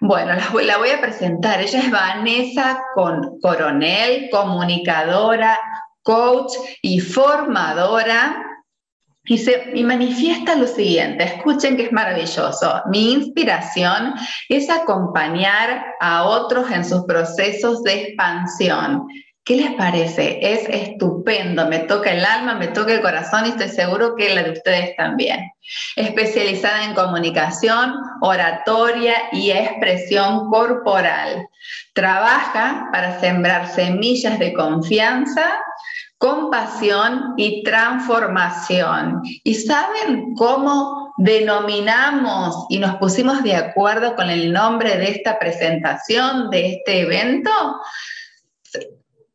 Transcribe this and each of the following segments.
Bueno, la, voy a presentar. Ella es Vanessa Coronel, comunicadora, coach y formadora. Y, se, y manifiesta lo siguiente, escuchen que es maravilloso. Mi inspiración es acompañar a otros en sus procesos de expansión ¿Qué les parece? Es estupendo, me toca el alma, me toca el corazón y estoy seguro que la de ustedes también. Especializada en comunicación, oratoria y expresión corporal. Trabaja para sembrar semillas de confianza, compasión y transformación. ¿Y saben cómo denominamos y nos pusimos de acuerdo con el nombre de esta presentación, de este evento?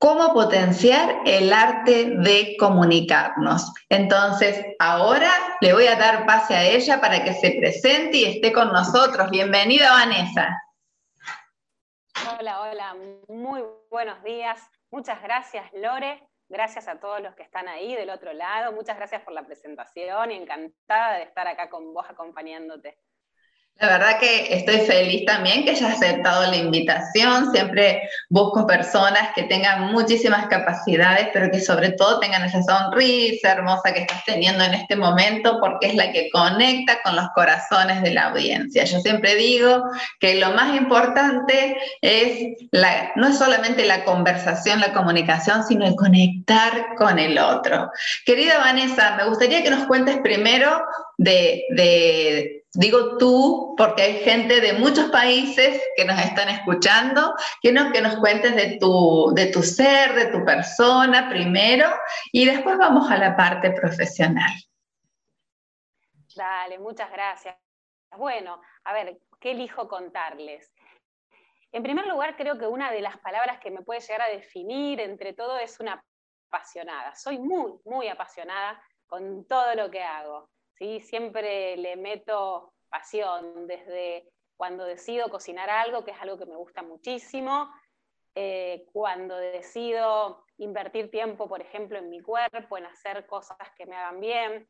Cómo potenciar el arte de comunicarnos. Entonces, ahora le voy a dar pase a ella para que se presente y esté con nosotros. Bienvenida, Vanessa. Hola, hola, muy buenos días. Muchas gracias, Lore. Gracias a todos los que están ahí del otro lado. Muchas gracias por la presentación y encantada de estar acá con vos acompañándote. La verdad que estoy feliz también que hayas aceptado la invitación. Siempre busco personas que tengan muchísimas capacidades, pero que sobre todo tengan esa sonrisa hermosa que estás teniendo en este momento, porque es la que conecta con los corazones de la audiencia. Yo siempre digo que lo más importante es la, no es solamente la conversación, la comunicación, sino el conectar con el otro. Querida Vanessa, me gustaría que nos cuentes primero de, de Digo tú porque hay gente de muchos países que nos están escuchando. Quiero que nos cuentes de tu, de tu ser, de tu persona primero y después vamos a la parte profesional. Dale, muchas gracias. Bueno, a ver, ¿qué elijo contarles? En primer lugar, creo que una de las palabras que me puede llegar a definir entre todo es una apasionada. Soy muy, muy apasionada con todo lo que hago. ¿Sí? Siempre le meto pasión, desde cuando decido cocinar algo, que es algo que me gusta muchísimo, eh, cuando decido invertir tiempo, por ejemplo, en mi cuerpo, en hacer cosas que me hagan bien.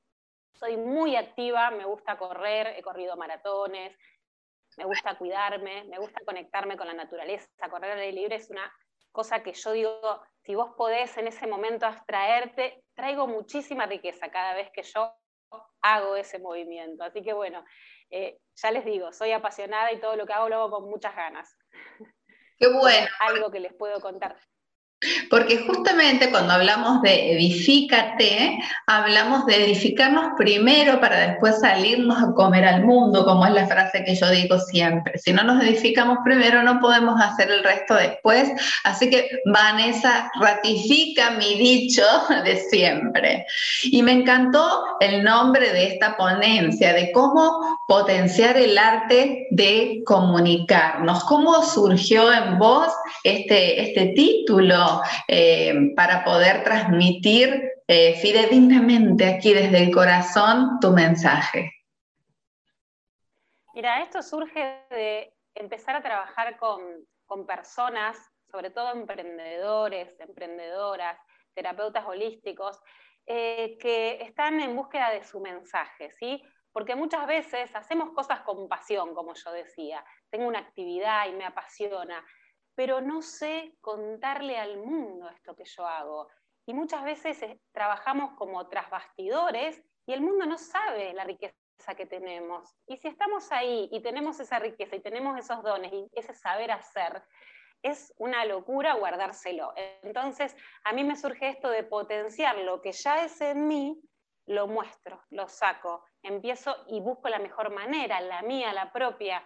Soy muy activa, me gusta correr, he corrido maratones, me gusta cuidarme, me gusta conectarme con la naturaleza. Correr al aire libre es una cosa que yo digo, si vos podés en ese momento abstraerte, traigo muchísima riqueza cada vez que yo hago ese movimiento. Así que bueno, eh, ya les digo, soy apasionada y todo lo que hago lo hago con muchas ganas. Qué bueno. Algo que les puedo contar. Porque justamente cuando hablamos de edifícate, hablamos de edificarnos primero para después salirnos a comer al mundo, como es la frase que yo digo siempre. Si no nos edificamos primero, no podemos hacer el resto después. Así que Vanessa ratifica mi dicho de siempre. Y me encantó el nombre de esta ponencia, de cómo potenciar el arte de comunicarnos. ¿Cómo surgió en vos este, este título? Eh, para poder transmitir eh, fidedignamente aquí desde el corazón tu mensaje? Mira, esto surge de empezar a trabajar con, personas, sobre todo emprendedores, emprendedoras, terapeutas holísticos, eh, que están en búsqueda de su mensaje, ¿sí? Porque muchas veces hacemos cosas con pasión, como yo decía. Tengo una actividad y me apasiona, pero no sé contarle al mundo esto que yo hago. Y muchas veces trabajamos como tras bastidores y el mundo no sabe la riqueza que tenemos. Y si estamos ahí y tenemos esa riqueza y tenemos esos dones y ese saber hacer, es una locura guardárselo. Entonces, a mí me surge esto de potenciar lo que ya es en mí, lo muestro, lo saco, empiezo y busco la mejor manera, la mía, la propia,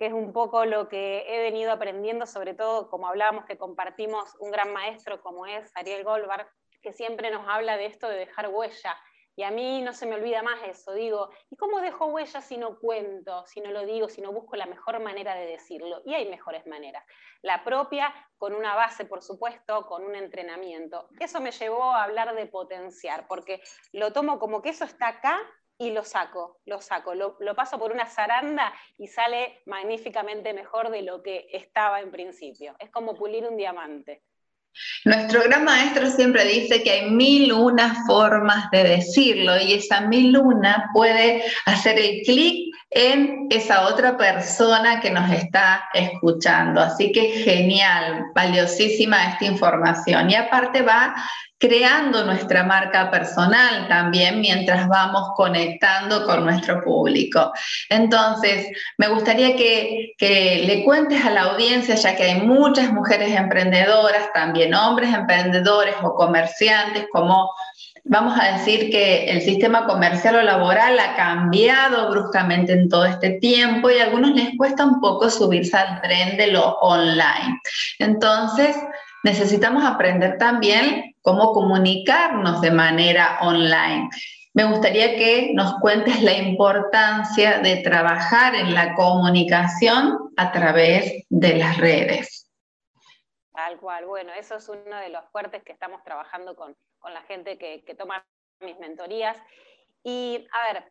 que es un poco lo que he venido aprendiendo, sobre todo como hablábamos que compartimos un gran maestro como es Ariel Goldberg, que siempre nos habla de esto de dejar huella. Y a mí no se me olvida más eso. Digo, ¿y cómo dejo huella si no cuento, si no lo digo, si no busco la mejor manera de decirlo? Y hay mejores maneras. La propia, con una base, por supuesto, con un entrenamiento. Eso me llevó a hablar de potenciar, porque lo tomo como que eso está acá y lo saco, lo saco, lo, paso por una zaranda y sale magníficamente mejor de lo que estaba en principio. Es como pulir un diamante. Nuestro gran maestro siempre dice que hay mil una formas de decirlo y esa mil una puede hacer el clic en esa otra persona que nos está escuchando. Así que genial, valiosísima esta información. Y aparte va creando nuestra marca personal también mientras vamos conectando con nuestro público. Entonces, me gustaría que, que, le cuentes a la audiencia, ya que hay muchas mujeres emprendedoras, también hombres emprendedores o comerciantes, como vamos a decir que el sistema comercial o laboral ha cambiado bruscamente en todo este tiempo y a algunos les cuesta un poco subirse al tren de lo online. Entonces, necesitamos aprender también cómo comunicarnos de manera online. Me gustaría que nos cuentes la importancia de trabajar en la comunicación a través de las redes. Tal cual, bueno, eso es uno de los fuertes que estamos trabajando con, la gente que, que toma mis mentorías. Y a ver,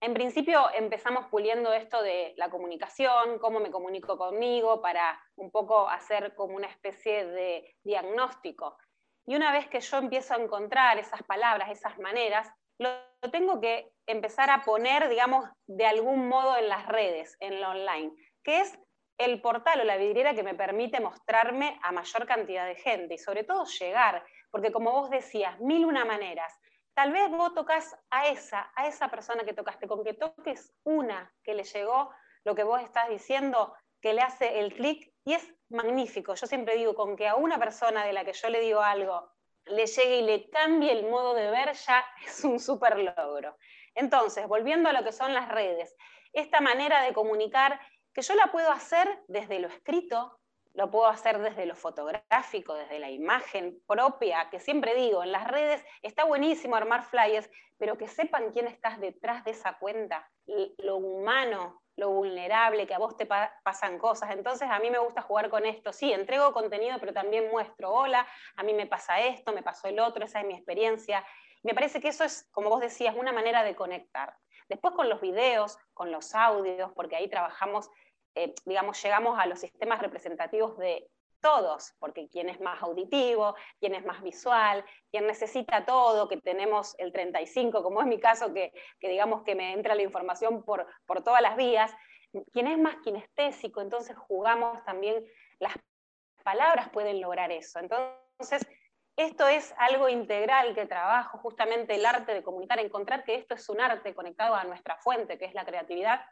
en principio empezamos puliendo esto de la comunicación, cómo me comunico conmigo, para un poco hacer como una especie de diagnóstico. Y una vez que yo empiezo a encontrar esas palabras, esas maneras, lo tengo que empezar a poner, digamos, de algún modo en las redes, en lo online, que es el portal o la vidriera que me permite mostrarme a mayor cantidad de gente y sobre todo llegar, porque como vos decías, mil una maneras Tal vez vos tocas a esa, a esa persona que tocaste, con que toques una que le llegó lo que vos estás diciendo, que le hace el clic, y es magnífico. Yo siempre digo, con que a una persona de la que yo le digo algo le llegue y le cambie el modo de ver, ya es un súper logro. Entonces, volviendo a lo que son las redes, esta manera de comunicar, que yo la puedo hacer desde lo escrito, lo puedo hacer desde lo fotográfico, desde la imagen propia, que siempre digo, en las redes está buenísimo armar flyers, pero que sepan quién estás detrás de esa cuenta, lo humano, lo vulnerable, que a vos te pasan cosas. Entonces a mí me gusta jugar con esto. Sí, entrego contenido, pero también muestro, hola, a mí me pasa esto, me pasó el otro, esa es mi experiencia. Me parece que eso es, como vos decías, una manera de conectar. Después con los videos, con los audios, porque ahí trabajamos eh, digamos, llegamos a los sistemas representativos de todos, porque quien es más auditivo, quien es más visual, quien necesita todo, que tenemos el 35, como es mi caso, que, digamos que me entra la información por, por todas las vías, quien es más kinestésico, entonces jugamos también, las palabras pueden lograr eso. Entonces, esto es algo integral que trabajo, justamente el arte de comunicar, encontrar que esto es un arte conectado a nuestra fuente, que es la creatividad,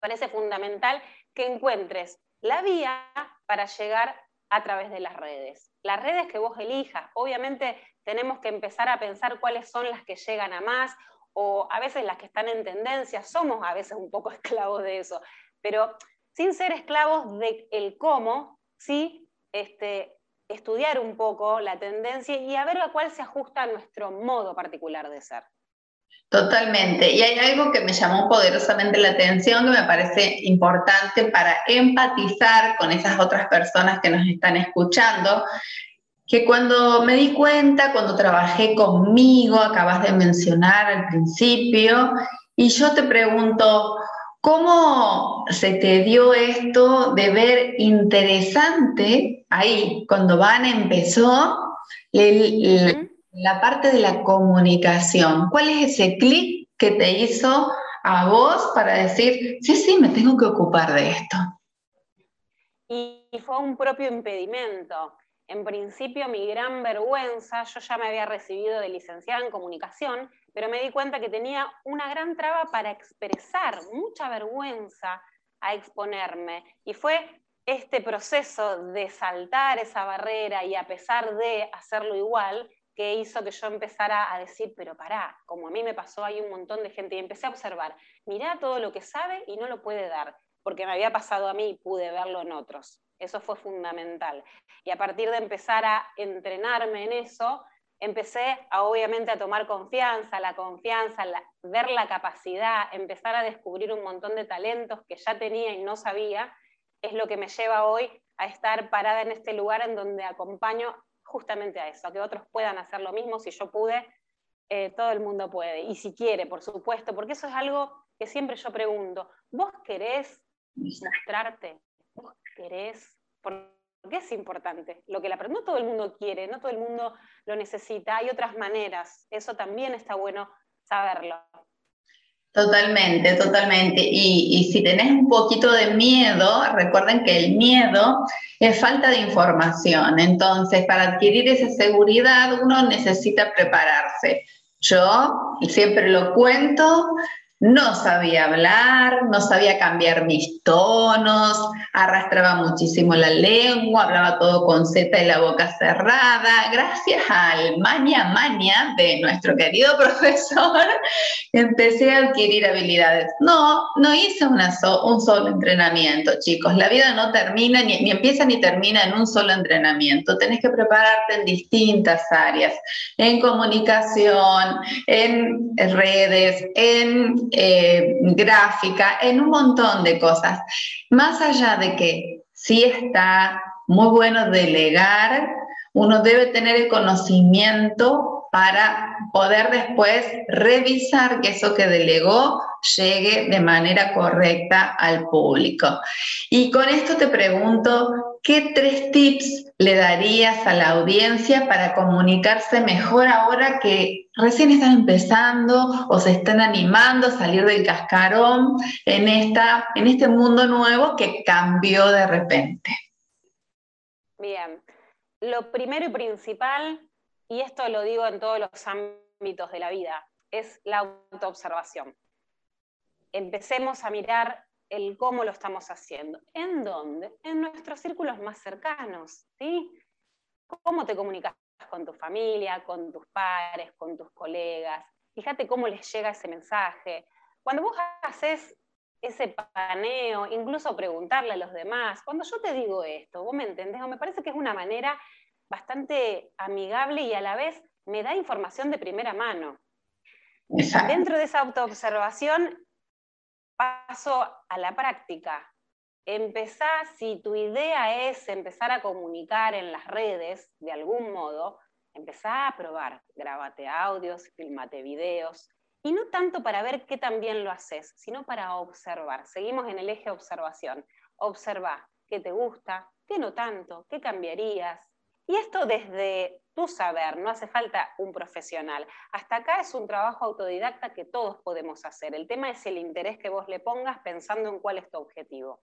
parece fundamental que encuentres la vía para llegar a través de las redes. Las redes que vos elijas, obviamente tenemos que empezar a pensar cuáles son las que llegan a más o a veces las que están en tendencia, somos a veces un poco esclavos de eso, pero sin ser esclavos del el cómo, sí este, estudiar un poco la tendencia y a ver a cuál se ajusta a nuestro modo particular de ser. Totalmente. Y hay algo que me llamó poderosamente la atención que me parece importante para empatizar con esas otras personas que nos están escuchando, que cuando me di cuenta, cuando trabajé conmigo, acabas de mencionar al principio, y yo te pregunto, ¿cómo se te dio esto de ver interesante ahí, cuando Van empezó, el, la parte de la comunicación, ¿cuál es ese clic que te hizo a vos para decir, sí, sí, me tengo que ocupar de esto? Y fue un propio impedimento. En principio, mi gran vergüenza, yo ya me había recibido de licenciada en comunicación, pero me di cuenta que tenía una gran traba para expresar, mucha vergüenza a exponerme. Y fue este proceso de saltar esa barrera y a pesar de hacerlo igual, que hizo que yo empezara a decir, pero pará, como a mí me pasó, hay un montón de gente, y empecé a observar, mirá todo lo que sabe y no lo puede dar, porque me había pasado a mí y pude verlo en otros. Eso fue fundamental. Y a partir de empezar a entrenarme en eso, empecé a, obviamente a tomar confianza, la confianza, ver la capacidad, empezar a descubrir un montón de talentos que ya tenía y no sabía, es lo que me lleva hoy a estar parada en este lugar en donde acompaño justamente a eso, a que otros puedan hacer lo mismo. Si yo pude, eh, todo el mundo puede. Y si quiere, por supuesto, porque eso es algo que siempre yo pregunto. ¿Vos querés mostrarte? ¿Vos querés? Es importante. Lo que la, no todo el mundo quiere, no todo el mundo lo necesita. Hay otras maneras. Eso también está bueno saberlo. Totalmente, totalmente. Y, si tenés un poquito de miedo, recuerden que el miedo es falta de información. Entonces, para adquirir esa seguridad, uno necesita prepararse. Yo siempre lo cuento, no sabía hablar, no sabía cambiar mis tonos, arrastraba muchísimo la lengua, hablaba todo con Z y la boca cerrada. Gracias al maña maña de nuestro querido profesor, empecé a adquirir habilidades. No, no hice una un solo entrenamiento, chicos. La vida no termina, ni, ni empieza ni termina en un solo entrenamiento. Tenés que prepararte en distintas áreas, en comunicación, en redes, en eh, gráfica, en un montón de cosas. Más allá de que sí está muy bueno delegar, uno debe tener el conocimiento para poder después revisar que eso que delegó llegue de manera correcta al público. Y con esto te pregunto, ¿qué tres tips le darías a la audiencia para comunicarse mejor ahora que recién están empezando o se están animando a salir del cascarón en, esta, en este mundo nuevo que cambió de repente? Bien, lo primero y principal, y esto lo digo en todos los ámbitos de la vida, es la autoobservación. Empecemos a mirar el cómo lo estamos haciendo. ¿En dónde? En nuestros círculos más cercanos, ¿sí? ¿Cómo te comunicas con tu familia, con tus pares, con tus colegas? Fíjate cómo les llega ese mensaje. Cuando vos haces ese paneo, incluso preguntarle a los demás, cuando yo te digo esto, vos me entendés, o me parece que es una manera bastante amigable y a la vez me da información de primera mano. Dentro de esa autoobservación paso a la práctica. Empezá, si tu idea es empezar a comunicar en las redes de algún modo, empezá a probar, grabate audios, filmate videos, y no tanto para ver qué tan bien lo haces, sino para observar. Seguimos en el eje observación. Observa qué te gusta, qué no tanto, qué cambiarías. Y esto desde tu saber, no hace falta un profesional. Hasta acá es un trabajo autodidacta que todos podemos hacer. El tema es el interés que vos le pongas pensando en cuál es tu objetivo.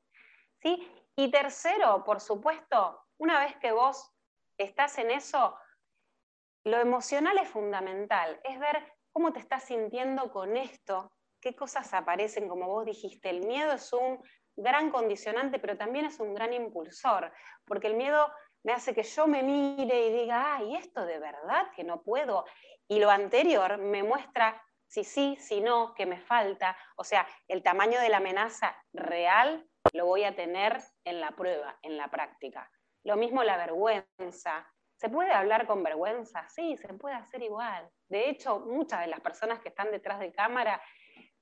¿Sí? Y tercero, por supuesto, una vez que vos estás en eso, lo emocional es fundamental, es ver cómo te estás sintiendo con esto, qué cosas aparecen, como vos dijiste, el miedo es un gran condicionante, pero también es un gran impulsor, porque el miedo me hace que yo me mire y diga, ay, esto de verdad que no puedo. Y lo anterior me muestra si sí, si no, que me falta. O sea, el tamaño de la amenaza real lo voy a tener en la prueba, en la práctica. Lo mismo la vergüenza. ¿Se puede hablar con vergüenza? Sí, se puede hacer igual. De hecho, muchas de las personas que están detrás de cámara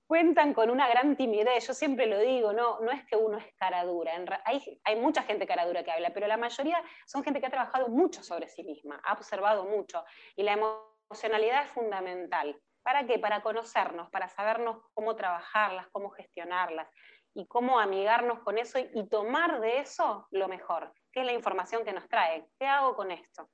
cuentan con una gran timidez. Yo siempre lo digo, no, no es que uno es cara dura. Hay, hay mucha gente cara dura que habla, pero la mayoría son gente que ha trabajado mucho sobre sí misma, ha observado mucho. Y la emocionalidad es fundamental. ¿Para qué? Para conocernos, para sabernos cómo trabajarlas, cómo gestionarlas y cómo amigarnos con eso y tomar de eso lo mejor, que es la información que nos trae. ¿Qué hago con esto?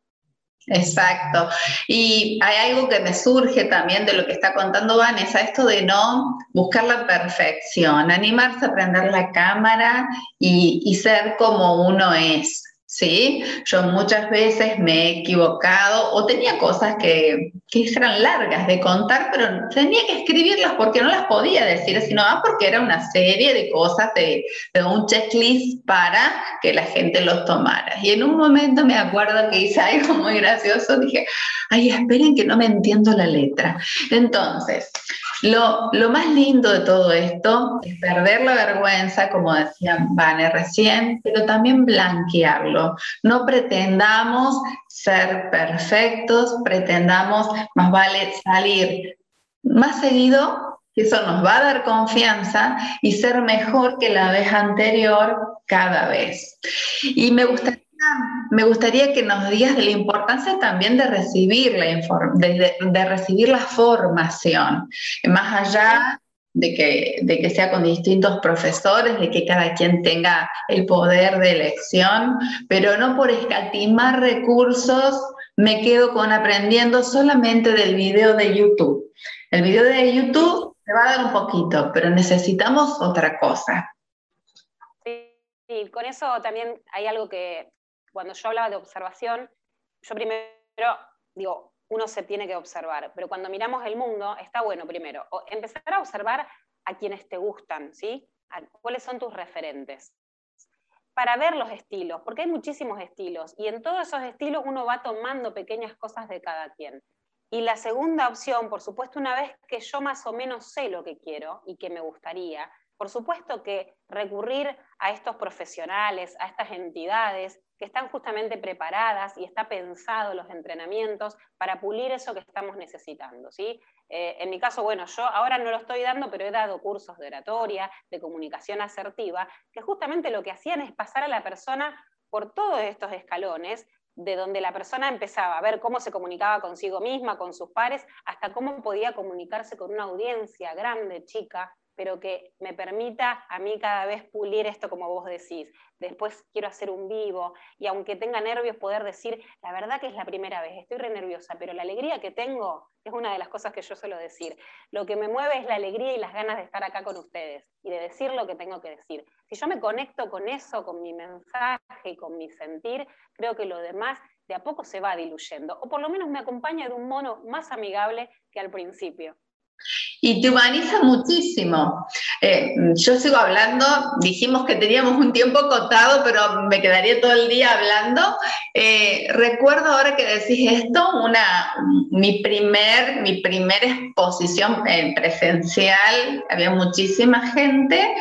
Exacto. Y hay algo que me surge también de lo que está contando Vanessa, esto de no buscar la perfección, animarse a prender la cámara y, y ser como uno es. ¿Sí? Yo muchas veces me he equivocado o tenía cosas que, que eran largas de contar, pero tenía que escribirlas porque no las podía decir, sino más porque era una serie de cosas, de, de, un checklist para que la gente los tomara. Y en un momento me acuerdo que hice algo muy gracioso, dije, ay, esperen que no me entiendo la letra. Entonces, Lo, lo, más lindo de todo esto es perder la vergüenza, como decía Vane recién, pero también blanquearlo. No pretendamos ser perfectos, pretendamos, más vale salir más seguido, que eso nos va a dar confianza y ser mejor que la vez anterior cada vez. Y me gustaría me gustaría que nos digas de la importancia también de recibir la, de, de, recibir la formación, más allá de que, de que sea con distintos profesores, de que cada quien tenga el poder de elección, pero no por escatimar recursos me quedo con aprendiendo solamente del video de YouTube. El video de YouTube te va a dar un poquito, pero necesitamos otra cosa. Sí, con eso también hay algo que cuando yo hablaba de observación, yo primero digo, uno se tiene que observar, pero cuando miramos el mundo, está bueno primero empezar a observar a quienes te gustan, ¿sí? ¿Cuáles son tus referentes? Para ver los estilos, porque hay muchísimos estilos, y en todos esos estilos uno va tomando pequeñas cosas de cada quien. Y la segunda opción, por supuesto, una vez que yo más o menos sé lo que quiero y que me gustaría, por supuesto que recurrir a estos profesionales, a estas entidades que están justamente preparadas y está pensado los entrenamientos para pulir eso que estamos necesitando. ¿sí? Eh, en mi caso, bueno, yo ahora no lo estoy dando, pero he dado cursos de oratoria, de comunicación asertiva, que justamente lo que hacían es pasar a la persona por todos estos escalones de donde la persona empezaba a ver cómo se comunicaba consigo misma, con sus pares, hasta cómo podía comunicarse con una audiencia grande, chica, pero que me permita a mí cada vez pulir esto como vos decís. Después quiero hacer un vivo y aunque tenga nervios poder decir, la verdad que es la primera vez, estoy re nerviosa, pero la alegría que tengo es una de las cosas que yo suelo decir. Lo que me mueve es la alegría y las ganas de estar acá con ustedes y de decir lo que tengo que decir. Si yo me conecto con eso, con mi mensaje y con mi sentir, creo que lo demás de a poco se va diluyendo, o por lo menos me acompaña de un mono más amigable que al principio. Y te humaniza muchísimo. Eh, yo sigo hablando, dijimos que teníamos un tiempo acotado, pero me quedaría todo el día hablando. Eh, recuerdo ahora que decís esto, una, mi, primer, mi primera exposición eh, presencial, había muchísima gente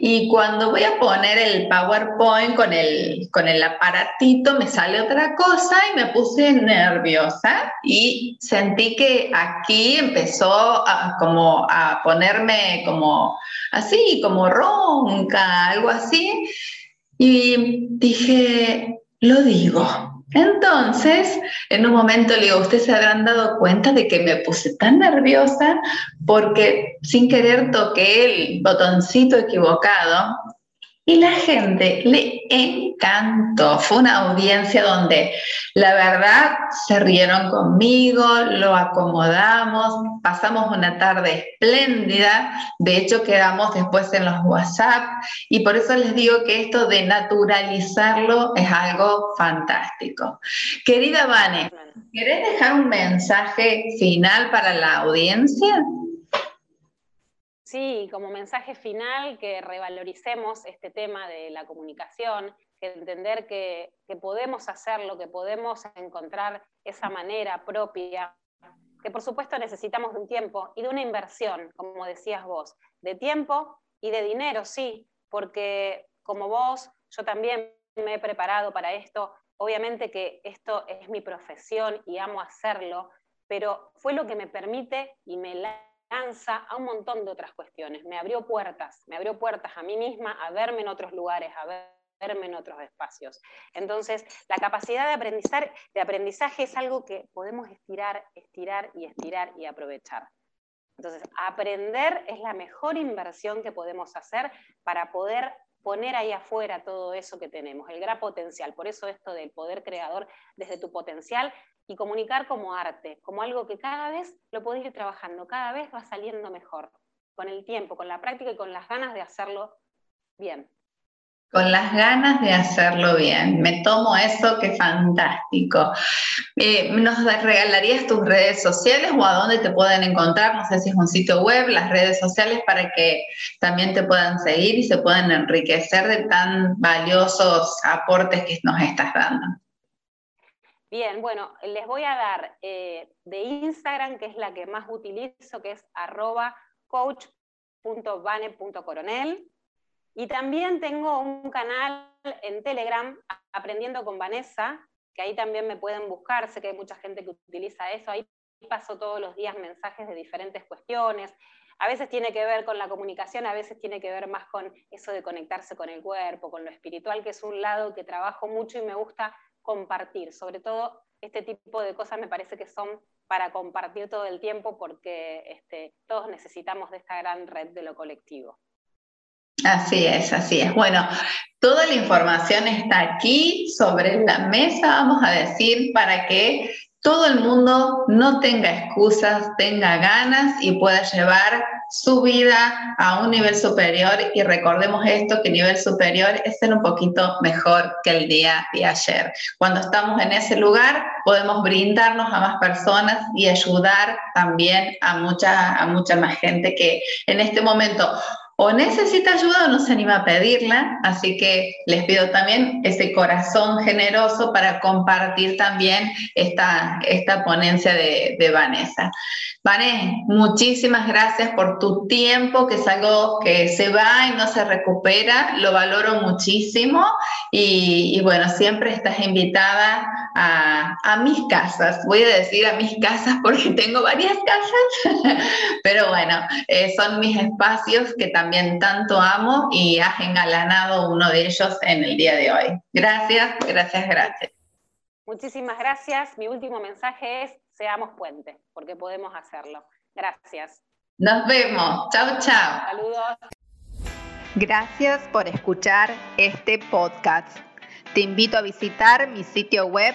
y cuando voy a poner el PowerPoint con el, con el aparatito, me sale otra cosa y me puse nerviosa y sentí que aquí empezó a, como a ponerme como así, como ronca, algo así. Y dije, lo digo, entonces, en un momento le digo, ustedes se habrán dado cuenta de que me puse tan nerviosa porque sin querer toqué el botoncito equivocado y la gente le encantó. Fue una audiencia donde la verdad se rieron conmigo, lo acomodamos, pasamos una tarde espléndida. De hecho, quedamos después en los WhatsApp y por eso les digo que esto de naturalizarlo es algo fantástico. Querida Vane, ¿querés dejar un mensaje final para la audiencia? Sí, como mensaje final, que revaloricemos este tema de la comunicación, que entender que, podemos hacerlo, que podemos encontrar esa manera propia, que por supuesto necesitamos de un tiempo y de una inversión, como decías vos, de tiempo y de dinero, sí, porque como vos, yo también me he preparado para esto, obviamente que esto es mi profesión y amo hacerlo, pero fue lo que me permite y me lanza a un montón de otras cuestiones. Me abrió puertas, me abrió puertas a mí misma a verme en otros lugares, a verme en otros espacios. Entonces, la capacidad de, aprendizar, de aprendizaje es algo que podemos estirar, estirar y estirar y aprovechar. Entonces, aprender es la mejor inversión que podemos hacer para poder poner ahí afuera todo eso que tenemos, el gran potencial. Por eso esto del poder creador desde tu potencial y comunicar como arte, como algo que cada vez lo podés ir trabajando, cada vez va saliendo mejor, con el tiempo, con la práctica y con las ganas de hacerlo bien. Con las ganas de hacerlo bien. Me tomo eso, qué fantástico. Eh, ¿Nos regalarías tus redes sociales o a dónde te pueden encontrar? No sé si es un sitio web, las redes sociales, para que también te puedan seguir y se puedan enriquecer de tan valiosos aportes que nos estás dando. Bien, bueno, les voy a dar eh, de Instagram, que es la que más utilizo, que es arroba coach.vane.coronel. Y también tengo un canal en Telegram, Aprendiendo con Vanessa, que ahí también me pueden buscar. Sé que hay mucha gente que utiliza eso. Ahí paso todos los días mensajes de diferentes cuestiones. A veces tiene que ver con la comunicación, a veces tiene que ver más con eso de conectarse con el cuerpo, con lo espiritual, que es un lado que trabajo mucho y me gusta compartir. Sobre todo este tipo de cosas me parece que son para compartir todo el tiempo porque este, todos necesitamos de esta gran red de lo colectivo. Así es, así es. Bueno, toda la información está aquí sobre la mesa, vamos a decir, para que todo el mundo no tenga excusas, tenga ganas y pueda llevar su vida a un nivel superior. Y recordemos esto, que nivel superior es ser un poquito mejor que el día de ayer. Cuando estamos en ese lugar, podemos brindarnos a más personas y ayudar también a mucha, a mucha más gente que en este momento o necesita ayuda o no se anima a pedirla, así que les pido también ese corazón generoso para compartir también esta, esta ponencia de, de Vanessa. Vanessa, muchísimas gracias por tu tiempo, que es algo que se va y no se recupera, lo valoro muchísimo. Y, bueno, siempre estás invitada a, a, mis casas, voy a decir a mis casas porque tengo varias casas, pero bueno, eh, son mis espacios que también también tanto amo y has engalanado uno de ellos en el día de hoy. Gracias, gracias, gracias. Muchísimas gracias. Mi último mensaje es, seamos puentes, porque podemos hacerlo. Gracias. Nos vemos. Chao, chao. Saludos. Gracias por escuchar este podcast. Te invito a visitar mi sitio web